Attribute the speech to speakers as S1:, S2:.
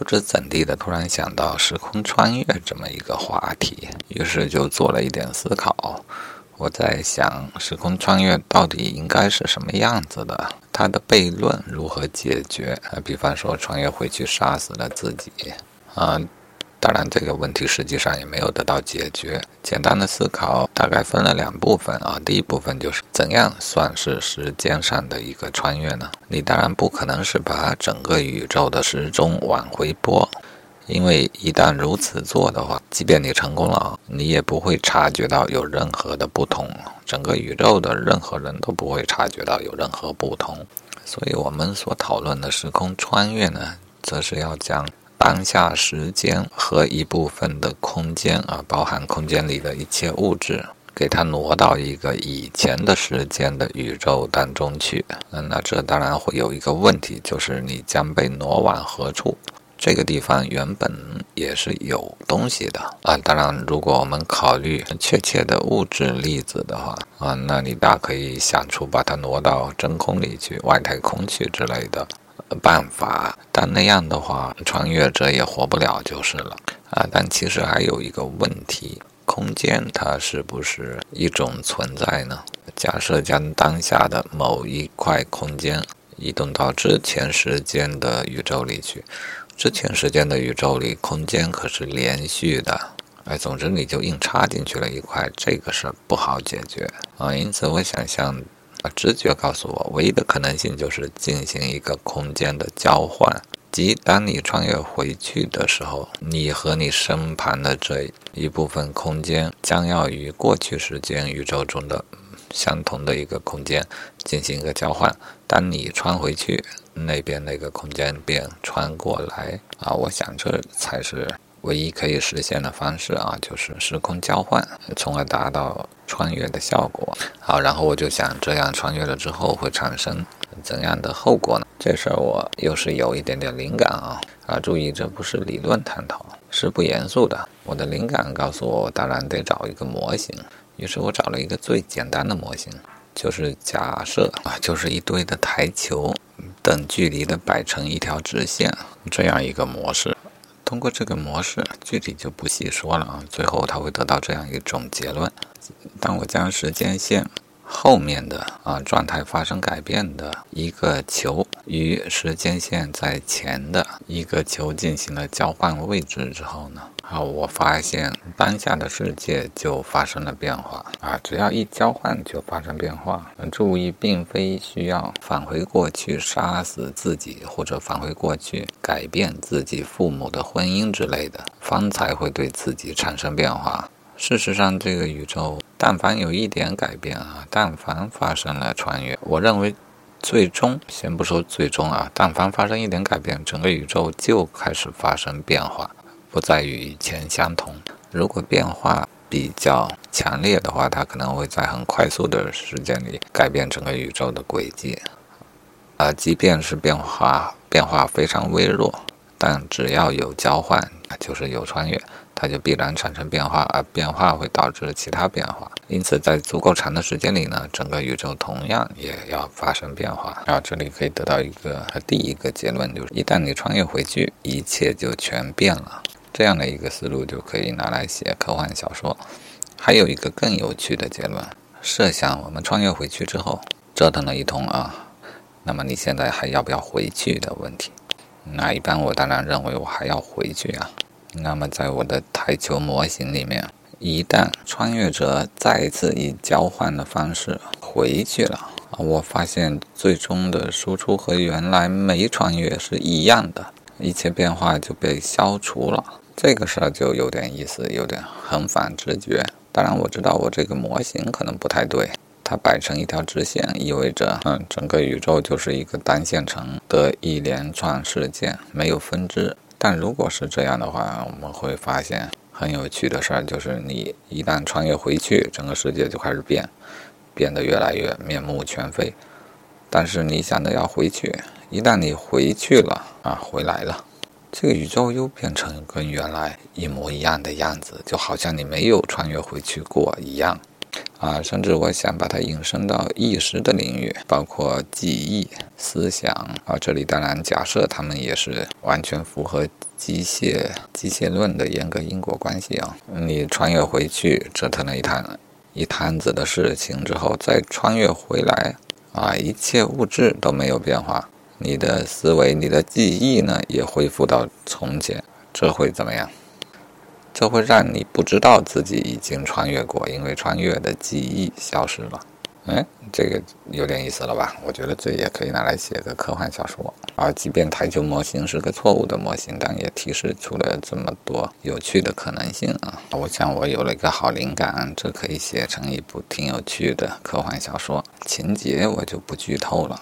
S1: 不知怎地的，突然想到时空穿越这么一个话题，于是就做了一点思考。我在想，时空穿越到底应该是什么样子的？它的悖论如何解决？啊，比方说穿越回去杀死了自己，啊。当然，这个问题实际上也没有得到解决。简单的思考大概分了两部分啊。第一部分就是怎样算是时间上的一个穿越呢？你当然不可能是把整个宇宙的时钟往回拨，因为一旦如此做的话，即便你成功了，你也不会察觉到有任何的不同，整个宇宙的任何人都不会察觉到有任何不同。所以，我们所讨论的时空穿越呢，则是要将。当下时间和一部分的空间啊，包含空间里的一切物质，给它挪到一个以前的时间的宇宙当中去。嗯，那这当然会有一个问题，就是你将被挪往何处？这个地方原本也是有东西的啊。当然，如果我们考虑确切的物质粒子的话啊，那你大可以想出把它挪到真空里去、外太空去之类的。办法，但那样的话，穿越者也活不了就是了啊！但其实还有一个问题，空间它是不是一种存在呢？假设将当下的某一块空间移动到之前时间的宇宙里去，之前时间的宇宙里空间可是连续的，哎，总之你就硬插进去了一块，这个事不好解决啊！因此我想象。啊，直觉告诉我，唯一的可能性就是进行一个空间的交换，即当你穿越回去的时候，你和你身旁的这一部分空间将要与过去时间宇宙中的相同的一个空间进行一个交换。当你穿回去，那边那个空间便穿过来。啊，我想这才是。唯一可以实现的方式啊，就是时空交换，从而达到穿越的效果。好，然后我就想，这样穿越了之后会产生怎样的后果呢？这事儿我又是有一点点灵感啊啊！注意，这不是理论探讨，是不严肃的。我的灵感告诉我，当然得找一个模型。于是我找了一个最简单的模型，就是假设啊，就是一堆的台球等距离的摆成一条直线这样一个模式。通过这个模式，具体就不细说了啊。最后他会得到这样一种结论：当我将时间线。后面的啊状态发生改变的一个球与时间线在前的一个球进行了交换位置之后呢，啊，我发现当下的世界就发生了变化啊，只要一交换就发生变化。注意，并非需要返回过去杀死自己，或者返回过去改变自己父母的婚姻之类的，方才会对自己产生变化。事实上，这个宇宙但凡有一点改变啊，但凡发生了穿越，我认为，最终先不说最终啊，但凡发生一点改变，整个宇宙就开始发生变化，不再与以前相同。如果变化比较强烈的话，它可能会在很快速的时间里改变整个宇宙的轨迹。啊，即便是变化变化非常微弱，但只要有交换，就是有穿越。它就必然产生变化，而变化会导致其他变化。因此，在足够长的时间里呢，整个宇宙同样也要发生变化。然后，这里可以得到一个第一个结论，就是一旦你穿越回去，一切就全变了。这样的一个思路就可以拿来写科幻小说。还有一个更有趣的结论：设想我们穿越回去之后，折腾了一通啊，那么你现在还要不要回去的问题？那一般我当然认为我还要回去啊。那么，在我的台球模型里面，一旦穿越者再次以交换的方式回去了，我发现最终的输出和原来没穿越是一样的，一切变化就被消除了。这个事儿就有点意思，有点很反直觉。当然，我知道我这个模型可能不太对，它摆成一条直线，意味着嗯，整个宇宙就是一个单线程的一连串事件，没有分支。但如果是这样的话，我们会发现很有趣的事儿，就是你一旦穿越回去，整个世界就开始变，变得越来越面目全非。但是你想着要回去，一旦你回去了啊，回来了，这个宇宙又变成跟原来一模一样的样子，就好像你没有穿越回去过一样。啊，甚至我想把它引申到意识的领域，包括记忆、思想啊。这里当然假设他们也是完全符合机械机械论的严格因果关系啊。你穿越回去折腾了一摊一摊子的事情之后，再穿越回来啊，一切物质都没有变化，你的思维、你的记忆呢也恢复到从前，这会怎么样？这会让你不知道自己已经穿越过，因为穿越的记忆消失了。哎，这个有点意思了吧？我觉得这也可以拿来写个科幻小说。而即便台球模型是个错误的模型，但也提示出了这么多有趣的可能性啊！我想我有了一个好灵感，这可以写成一部挺有趣的科幻小说。情节我就不剧透了。